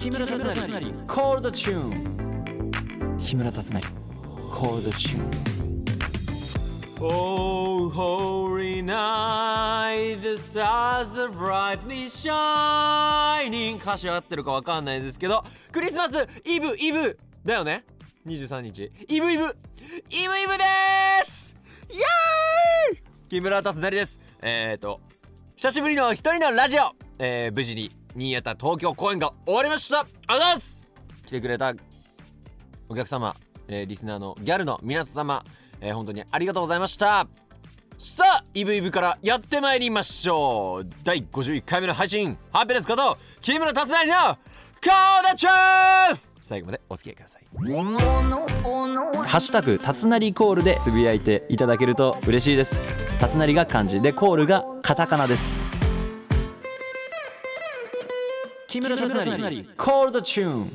木村達成。コールドチューン木村達成。コールドチューン Oh holy night the stars are brightly shining. 歌詞合ってるかわかんないですけどクリスマスイブイブだよね？23日。イブイブ。イブイブです！イエーイ！木村達成です。えっ、ー、と久しぶりの一人のラジオ、えー、無事に新潟東京公演が終わりました。あざす。来てくれたお客様、えー、リスナーのギャルの皆様えー、本当にありがとうございました。さあイブイブからやってまいりましょう。第51回目の配信ハッピネスこと木村達成のコーダチュー最後までお付き合いください。ハッシュタグたつなりコールでつぶやいていただけると嬉しいです。たつなりが漢字でコールがカタカナです。木村達成コールドチューン。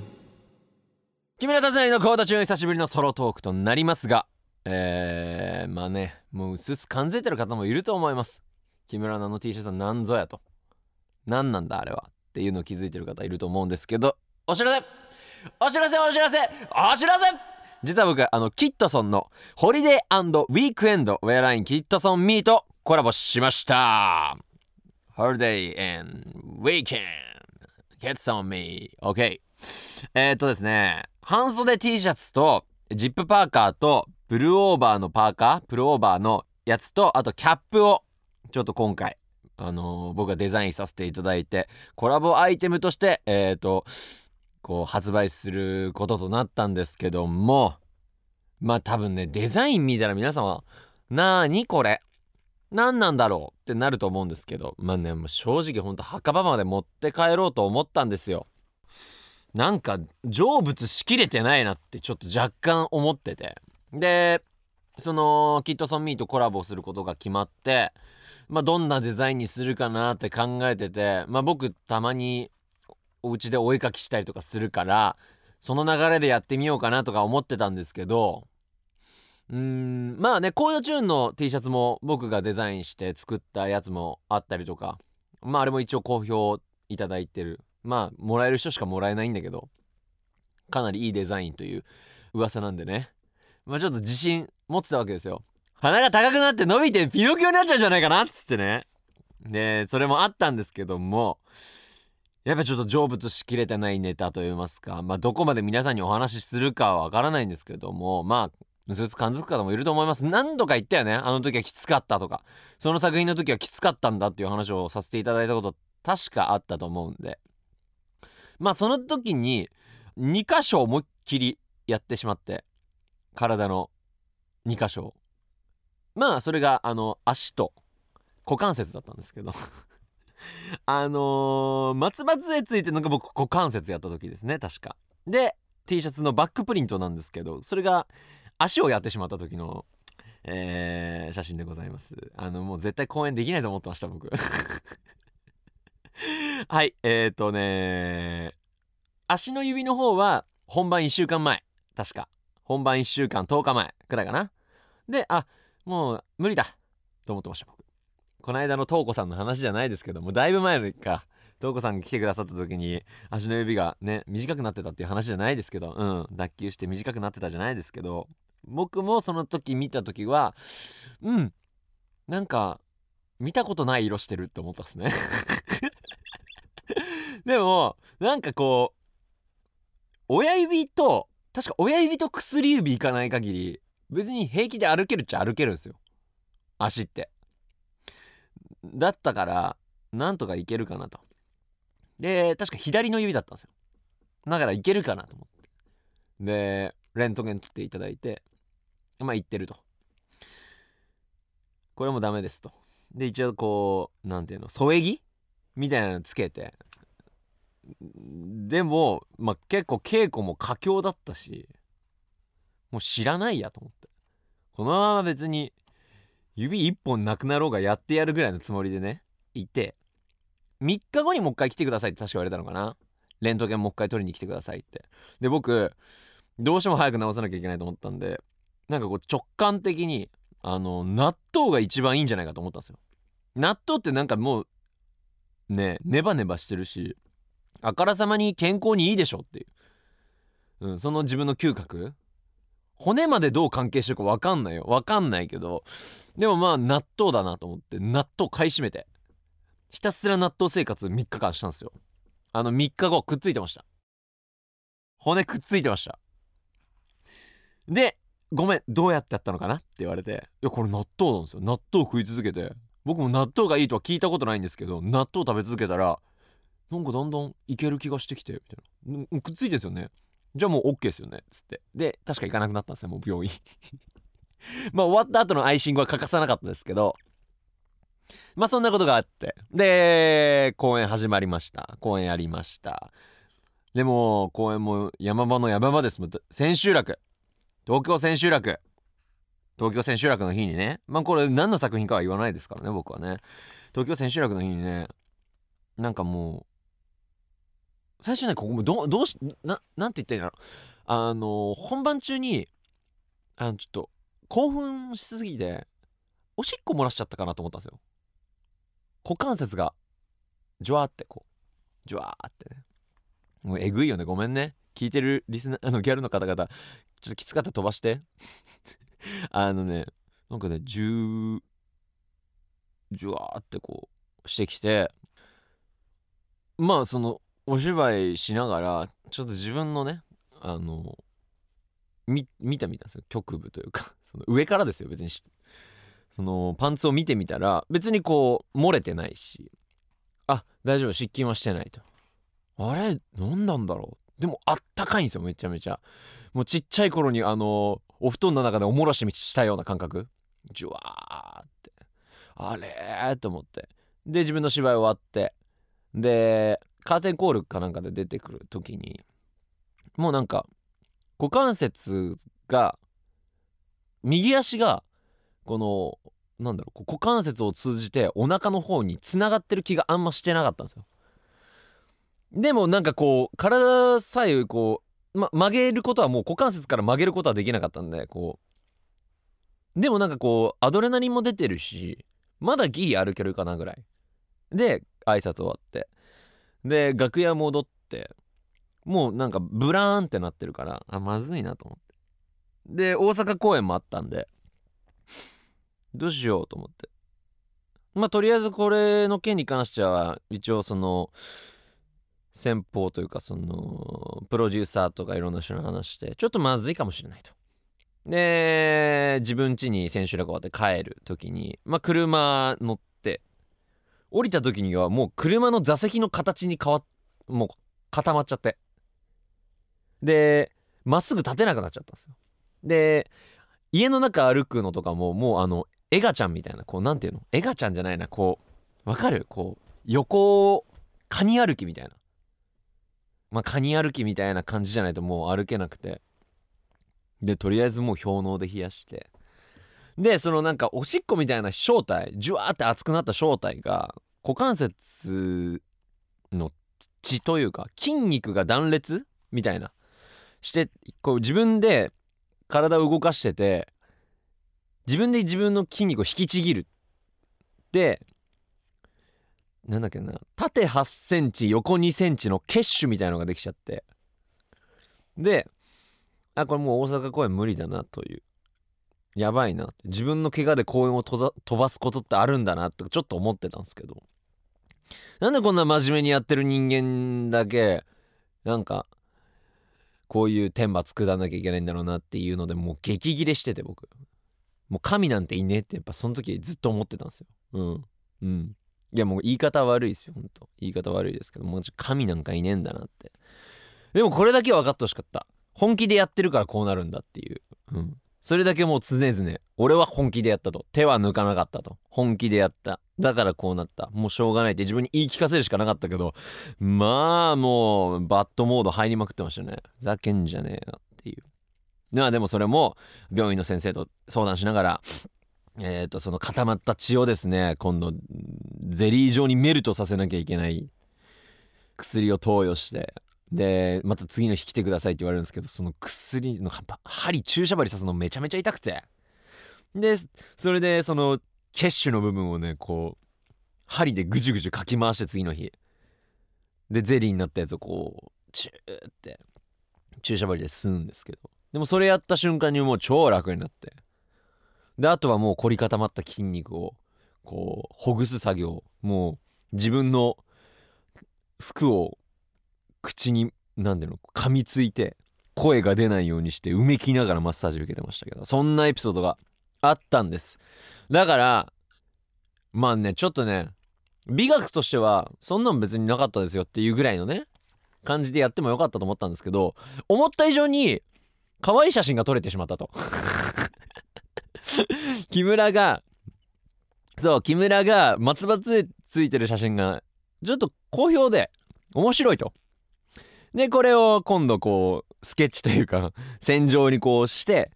木村達成のコールドチューン久しぶりのソロトークとなりますがえー、まあねもううすうす感じてる方もいると思います。木村菜の T シャツは何ぞやと。何なんだあれはっていうのを気づいてる方いると思うんですけど。お知らせ!お知らせ!お知らせ!お知らせ!実は僕あのキットソンのホリデーウィークエンドウェアラインキットソンミーとコラボしました。ホリデーウィークエンドキットソンミー OK え、っとですね半袖 T シャツとジップパーカーとブルーオーバーのパーカープルオーバーのやつとあとキャップをちょっと今回あのー、僕がデザインさせていただいてコラボアイテムとしてえっ、ー、とこう発売することとなったんですけどもまあ多分ねデザイン見たら皆さんは「なーにこれ？何なんだろう?」ってなると思うんですけどまあねもう正直ほんと墓場まで持って帰ろうと思ったんですよ。なんか成仏しきれてないなってちょっと若干思っててでそのキットソンミーとコラボすることが決まってまあどんなデザインにするかなって考えててまあ僕たまにお家でお絵かきしたりとかするからその流れでやってみようかなとか思ってたんですけどうんまあねコードチューンの T シャツも僕がデザインして作ったやつもあったりとかまああれも一応好評いただいてる。まあもらえる人しかもらえないんだけどかなりいいデザインという噂なんでね。まあちょっと自信持ってたわけですよ。鼻が高くなって伸びてピノキオになっちゃうんじゃないかなっつってね。でそれもあったんですけどもやっぱちょっと成仏しきれてないネタといいますかまあどこまで皆さんにお話しするかはわからないんですけどもまあうすうす感づく方もいると思います。何度か言ったよね。あの時はきつかったとか。その作品の時はきつかったんだっていう話をさせていただいたこと確かあったと思うんで。まあその時に2箇所思いっきりやってしまって。体の2箇所まあそれがあの足と股関節だったんですけど。あのー、松葉杖ついてるのが僕股関節やった時ですね確か。で T シャツのバックプリントなんですけどそれが足をやってしまった時のえー、写真でございます。あのもう絶対公演できないと思ってました僕。はいえーとね足の指の方は本番1週間前確か。本番1週間10日前くらいかな。であもう無理だと思ってました僕。この間の東子さんの話じゃないですけどもだいぶ前のか。東子さんが来てくださった時に足の指がね短くなってたっていう話じゃないですけどうん脱臼して短くなってたじゃないですけど僕もその時見た時はうんなんか見たことない色してるって思ったっすね。でもなんかこう親指と確か親指と薬指いかない限り別に平気で歩けるっちゃ歩けるんですよ。足って。だったからなんとかいけるかなと。で確か左の指だったんですよ。だからいけるかなと思って。でレントゲン取っていただいて。まあ行ってると。これもダメですと。で一応こう何ていうの添え木？みたいなのつけて。でも、まあ、結構稽古も佳境だったしもう知らないやと思って。このまま別に指一本なくなろうがやってやるぐらいのつもりでねいて3日後にもう一回来てくださいって確か言われたのかな。レントゲンもう一回取りに来てくださいって。で僕どうしても早く治さなきゃいけないと思ったんでなんかこう直感的にあの納豆が一番いいんじゃないかと思ったんですよ。納豆ってなんかもうねネバネバしてるしあからさまに健康にいいでしょっていう、うん、その自分の嗅覚。骨までどう関係してるか分かんないよ。分かんないけどでもまあ納豆だなと思って納豆買い占めてひたすら納豆生活3日間したんですよ。あの3日後くっついてました。骨くっついてました。でごめんどうやってやったのかなって言われていやこれ納豆なんですよ。納豆食い続けて。僕も納豆がいいとは聞いたことないんですけど納豆食べ続けたらなんかだんだんいける気がしてきてみたいな。くっついてんですよね。じゃあもう OK ですよね。っつって。で確か行かなくなったんですねもう病院。まあ終わった後のアイシングは欠かさなかったですけど。まあそんなことがあって。で公演始まりました。公演やりました。でも公演も山場の山場です。千秋楽。東京千秋楽。東京千秋楽の日にね。まあこれ何の作品かは言わないですからね僕はね。東京千秋楽の日にねなんかもう最初ねここもどどうしななんて言ったらいいんだろう。あの本番中にあのちょっと興奮しすぎておしっこ漏らしちゃったかなと思ったんですよ。股関節がジュワーってこう。ジュワーってね。もうえぐいよね。ごめんね。聞いてるリスナー あのギャルの方々。ちょっときつかった。飛ばして。あのねなんかねジュジュワーってこうしてきて。まあそのお芝居しながらちょっと自分のねあの見たみたんですよ。局部というか。その上からですよ。別にそのパンツを見てみたら別にこう漏れてないし。あ大丈夫。湿菌はしてないと。あれ何なんだろう。でもあったかいんですよめちゃめちゃ。もうちっちゃい頃にあのお布団の中でおもらししたような感覚。ジュワーって。あれと思って。で自分の芝居終わって。でカーテンコールかなんかで出てくる時にもうなんか股関節が右足がこのなんだろう股関節を通じてお腹の方につながってる気があんましてなかったんですよ。でもなんかこう体さえこう、ま、曲げることはもう股関節から曲げることはできなかったんでこう。でもなんかこうアドレナリンも出てるしまだギリ歩けるかなぐらい。で挨拶終わって。で楽屋戻ってもうなんかブラーンってなってるからあまずいなと思って。で大阪公演もあったんでどうしようと思って。まあとりあえずこれの件に関しては一応その先方というかそのプロデューサーとかいろんな人の話してちょっとまずいかもしれないと。で自分家に千秋楽終わって帰る時にまあ車乗って降りた時にはもう車の座席の形に変わっもう固まっちゃって。でまっすぐ立てなくなっちゃったんですよ。で家の中歩くのとかももうあのエガちゃんみたいなこうなんていうの？エガちゃんじゃないなこうわかる？こう横カニ歩きみたいな。まあカニ歩きみたいな感じじゃないともう歩けなくて。でとりあえずもう氷嚢で冷やして。でそのなんかおしっこみたいな正体ジュワーって熱くなった正体が股関節の血というか筋肉が断裂みたいな。してこう自分で体を動かしてて自分で自分の筋肉を引きちぎる。でなんだっけな。縦8センチ横2センチのケッシュみたいのができちゃって。であこれもう大阪公演無理だなという。やばいな自分の怪我で公演を飛ばすことってあるんだなってちょっと思ってたんですけど。なんでこんな真面目にやってる人間だけなんかこういう天罰下らなきゃいけないんだろうなっていうのでもう激切れしてて僕。もう神なんていねえってやっぱその時ずっと思ってたんですよ。うん。うん。いやもう言い方悪いですよほんと言い方悪いですけどもう神なんかいねえんだなって。でもこれだけは分かってほしかった。本気でやってるからこうなるんだっていう。うん。それだけもう常々俺は本気でやったと。手は抜かなかったと。本気でやった。だからこうなった。もうしょうがないって。自分に言い聞かせるしかなかったけどまあもうバッドモード入りまくってましたね。ふざけんじゃねえよっていう。まあでもそれも病院の先生と相談しながらえっ、ー、とその固まった血をですね今度ゼリー状にメルトさせなきゃいけない。薬を投与して。でまた次の日来てくださいって言われるんですけどその薬の針注射針刺すのめちゃめちゃ痛くて。でそれでそのケッシュの部分をねこう針でぐじゅぐじゅかき回して次の日。でゼリーになったやつをこうチューって注射針で吸うんですけど。でもそれやった瞬間にもう超楽になって。であとはもう凝り固まった筋肉をこうほぐす作業もう自分の服を口に何ていうの噛みついて声が出ないようにしてうめきながらマッサージ受けてましたけどそんなエピソードがあったんです。だからまあねちょっとね美学としてはそんなん別になかったですよっていうぐらいのね感じでやってもよかったと思ったんですけど思った以上に可愛い写真が撮れてしまったと。木村がそう木村が松葉杖ついてる写真がちょっと好評で面白いと。でこれを今度こうスケッチというか線状にこうして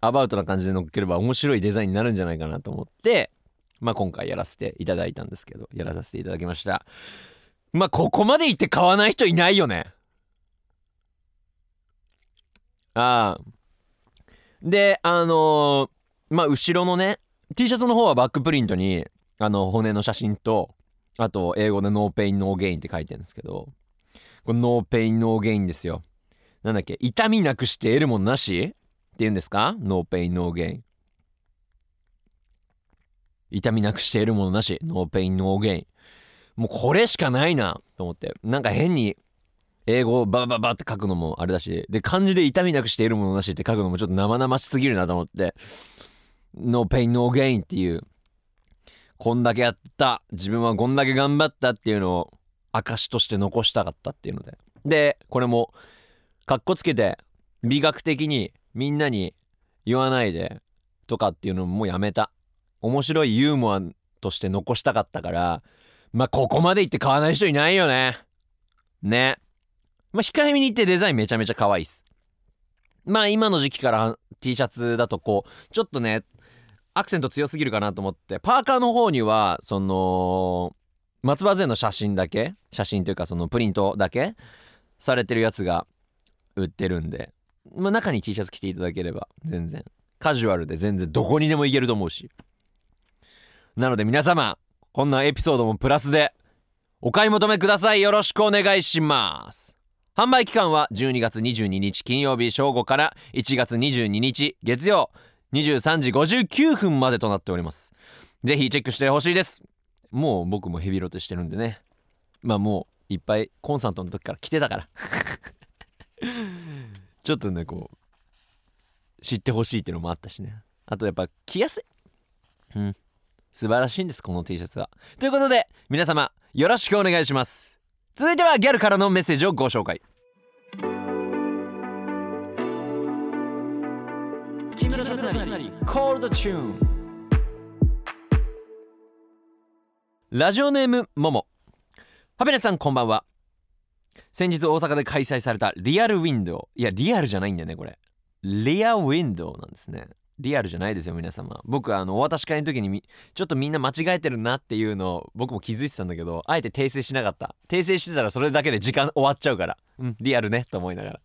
アバウトな感じで乗っければ面白いデザインになるんじゃないかなと思ってまあ今回やらせていただいたんですけどやらさせていただきました。まあここまで行って買わない人いないよね。ああ。であのー、まあ後ろのね T シャツの方はバックプリントにあの骨の写真とあと英語で no pain no gain って書いてるんですけどこれ no pain no gain ですよ。なんだっけ痛みなくして得るものなし？って言うんですか？ no pain no gain 痛みなくして得るものなし？ no pain no gain もうこれしかないなと思って。なんか変に英語をババババって書くのもあれだしで漢字で痛みなくして得るものなしって書くのもちょっと生々しすぎるなと思って no pain no gain っていうこんだけやった自分はこんだけ頑張ったっていうのを証として残したかったっていうので。でこれもかっこつけて美学的にみんなに言わないでとかっていうのももうやめた。面白いユーモアとして残したかったからまあここまで言って買わない人いないよね。ね。まあ控えめに言ってデザインめちゃめちゃ可愛いっす。まあ今の時期から T シャツだとこうちょっとねアクセント強すぎるかなと思ってパーカーの方にはその松葉杖の写真だけ写真というかそのプリントだけされてるやつが売ってるんで、まあ、中に T シャツ着ていただければ全然。カジュアルで全然どこにでも行けると思うし。なので皆様こんなエピソードもプラスでお買い求めください。よろしくお願いします。販売期間は12月22日金曜日正午から1月22日月曜。23時59分までとなっております。ぜひチェックしてほしいです。もう僕もヘビロテしてるんでね。まあもういっぱいコンサートの時から来てたから。ちょっとねこう知ってほしいっていうのもあったしね。あとやっぱ着やすい。うん。素晴らしいんですこの T シャツは。ということで皆様よろしくお願いします。続いてはギャルからのメッセージをご紹介。木村達成コールドチューンラジオネームももハペネさんこんばんは。先日大阪で開催されたリアルウィンドウ。いやリアルじゃないんだよねこれ。リアウィンドウなんですねリアルじゃないですよ皆様。僕あのお渡し会の時にちょっとみんな間違えてるなっていうのを僕も気づいてたんだけどあえて訂正しなかった。訂正してたらそれだけで時間終わっちゃうから。うんリアルねと思いながら。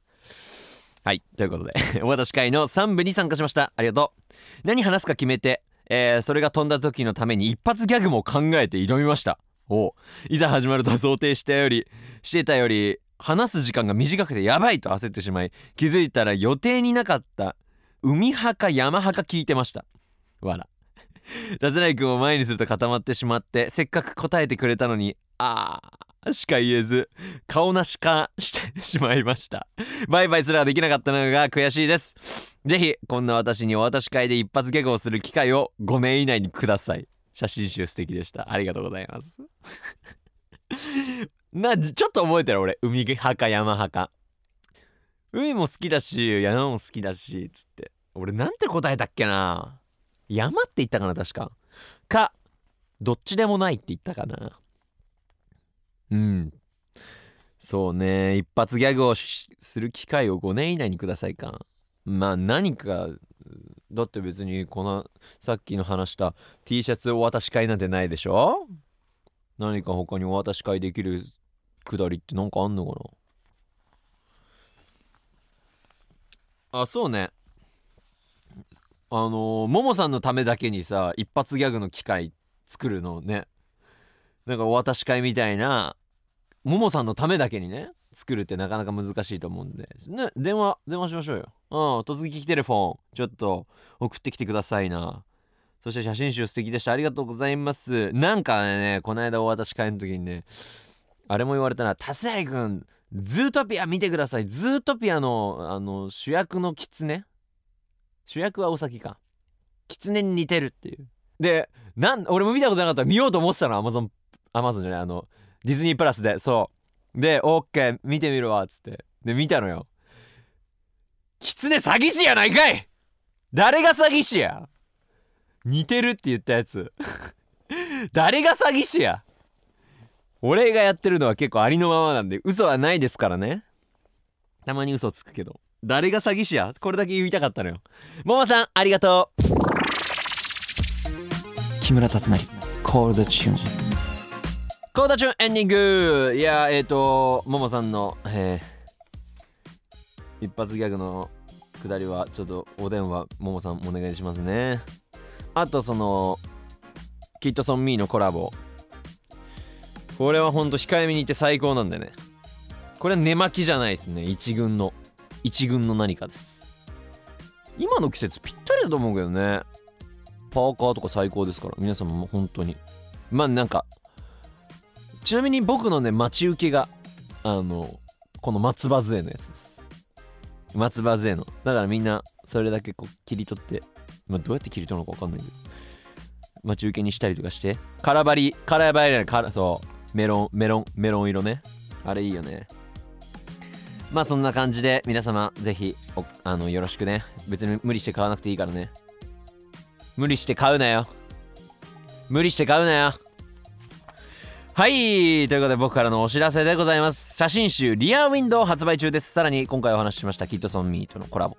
はいということで お渡し会の3部に参加しました。ありがとう。何話すか決めて、えー、それが飛んだ時のために一発ギャグも考えて挑みました。おいざ始まると想定したよりしてたより話す時間が短くてやばいと焦ってしまい気づいたら予定になかった海派か山派か聞いてました。わらダズナイ君を前にすると固まってしまってせっかく答えてくれたのにあーしか言えず顔なしかしてしまいました。バイバイすらできなかったのが悔しいです。ぜひこんな私にお渡し会で一発ギャグをする機会を5年以内にください。写真集素敵でした。ありがとうございます。なちょっと覚えてる俺。海派か山派か。海も好きだし山も好きだしつって。俺なんて答えたっけな？山って言ったかな確か。かどっちでもないって言ったかな。うん。そうね。一発ギャグをする機会を5年以内にくださいか。まあ何かだって別にこのさっきの話した T シャツお渡し会なんてないでしょ？何か他にお渡し会できるくだりって何かあんのかな？あそうね。あのー、ももさんのためだけにさ一発ギャグの機会作るのね。なんかお渡し会みたいなももさんのためだけにね作るってなかなか難しいと思うんで、ね、電話電話しましょうよ。うん突撃テレフォンちょっと送ってきてくださいな。そして写真集素敵でした。ありがとうございます。なんかねこの間お渡し会の時にねあれも言われたな「たつなりくんズートピア見てください。ズートピアのあの主役のキツネ主役はお先か。キツネに似てるっていう。でなん俺も見たことなかった。ら見ようと思ってたの。アマゾンアマゾンじゃない。あのディズニープラスで。そう。でオッケー。見てみるわつって。で見たのよ。キツネ詐欺師やないかい。誰が詐欺師や。似てるって言ったやつ。誰が詐欺師や。俺がやってるのは結構ありのままなんで嘘はないですからね。たまに嘘つくけど。誰が詐欺師や？これだけ言いたかったのよ。ももさんありがとう。木村達成コールドチューンコールドチューンエンディングいやえっ、ー、とももさんの、えー、一発ギャグのくだりはちょっとお電話ももさんお願いしますね。あとそのキットソンミーのコラボこれはほんと控えめにいて最高なんでね。これは寝巻きじゃないですね。一軍の。一軍の何かです。今の季節ぴったりだと思うけどね。パーカーとか最高ですから。皆様も本当に。まあなんかちなみに僕のね待ち受けがあのこの松葉杖のやつです。松葉杖の。だからみんなそれだけこう切り取ってまあ、どうやって切り取るのか分かんないけど待ち受けにしたりとかして。カラバリカラバリじゃないそう。メロンメロンメロン色ね。あれいいよね。まあそんな感じで皆様ぜひあのよろしくね。別に無理して買わなくていいからね。無理して買うなよ。無理して買うなよ。はい。ということで僕からのお知らせでございます。写真集リアウィンドウ発売中です。さらに今回お話ししましたキットソンミーとのコラボ。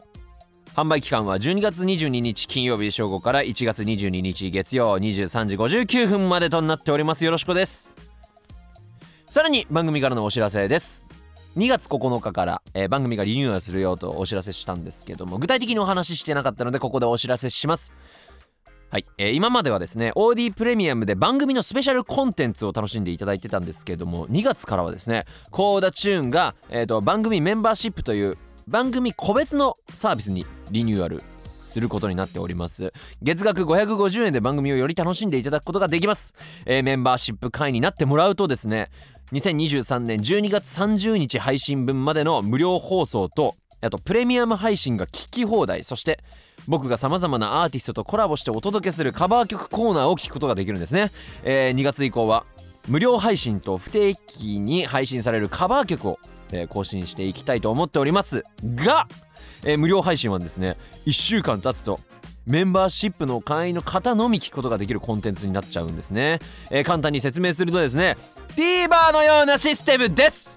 販売期間は12月22日金曜日正午から1月22日月曜23時59分までとなっております。よろしくです。さらに番組からのお知らせです。2月9日から、えー、番組がリニューアルするよとお知らせしたんですけども具体的にお話ししてなかったのでここでお知らせします。はい、えー、今まではですね OD プレミアムで番組のスペシャルコンテンツを楽しんでいただいてたんですけども2月からはですねコーダチューンが、えーと、番組メンバーシップという番組個別のサービスにリニューアルすすることになっております。月額550円で番組をより楽しんでいただくことができます、えー、メンバーシップ会員になってもらうとですね2023年12月30日配信分までの無料放送とあとプレミアム配信が聞き放題そして僕がさまざまなアーティストとコラボしてお届けするカバー曲コーナーを聞くことができるんですね、えー、2月以降は無料配信と不定期に配信されるカバー曲を、更新していきたいと思っておりますが、えー、無料配信はですね1週間経つとメンバーシップの会員の方のみ聞くことができるコンテンツになっちゃうんですね、えー、簡単に説明するとですね TVer のようなシステムです。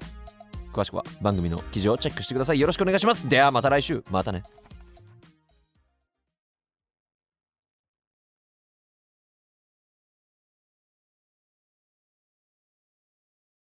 詳しくは番組の記事をチェックしてください。よろしくお願いします。ではまた来週。またね。